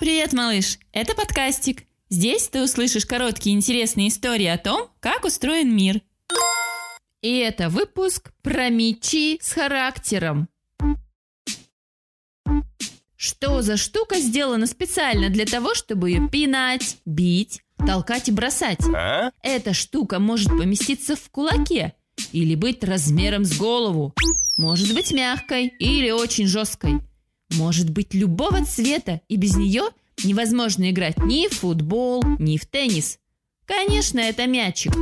Привет, малыш! Это подкастик. Здесь ты услышишь короткие интересные истории о том, как устроен мир. И это выпуск про мечи с характером. Что за штука сделана специально для того, чтобы ее пинать, бить, толкать и бросать? А? Эта штука может поместиться в кулаке или быть размером с голову. Может быть мягкой или очень жесткой. Может быть любого цвета, и без нее невозможно играть ни в футбол, ни в теннис. Конечно, это мячик.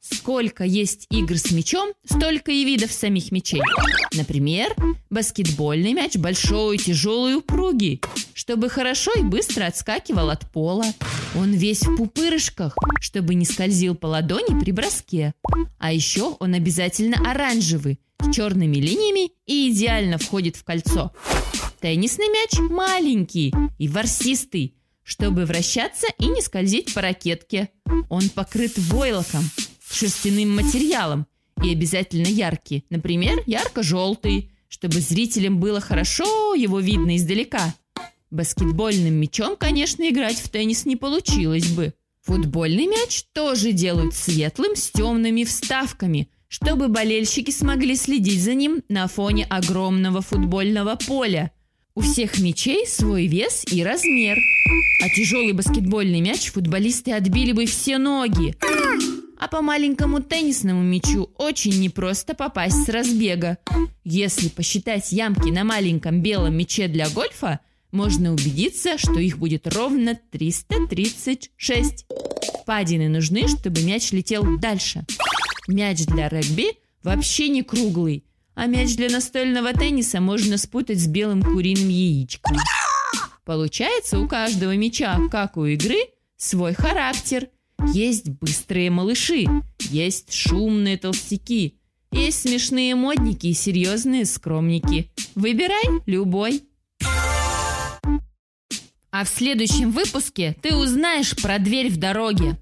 Сколько есть игр с мячом, столько и видов самих мячей. Например, баскетбольный мяч большой, тяжелый упругий, чтобы хорошо и быстро отскакивал от пола. Он весь в пупырышках, чтобы не скользил по ладони при броске. А еще он обязательно оранжевый, с черными линиями и идеально входит в кольцо. Теннисный мяч маленький и ворсистый, чтобы вращаться и не скользить по ракетке. Он покрыт войлоком, шерстяным материалом и обязательно яркий. Например, ярко-желтый, чтобы зрителям было хорошо его видно издалека. Баскетбольным мячом, конечно, играть в теннис не получилось бы. Футбольный мяч тоже делают светлым с темными вставками, чтобы болельщики смогли следить за ним на фоне огромного футбольного поля. У всех мячей свой вес и размер. А тяжелый баскетбольный мяч футболисты отбили бы все ноги. А по маленькому теннисному мячу очень непросто попасть с разбега. Если посчитать ямки на маленьком белом мяче для гольфа, можно убедиться, что их будет ровно 336. Впадины нужны, чтобы мяч летел дальше. Мяч для регби вообще не круглый, а мяч для настольного тенниса можно спутать с белым куриным яичком. Получается у каждого мяча, как у игры, свой характер. Есть быстрые малыши, есть шумные толстяки, есть смешные модники и серьезные скромники. Выбирай любой. А в следующем выпуске ты узнаешь про дверь в дороге.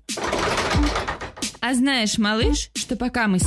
А знаешь, малыш, что пока мы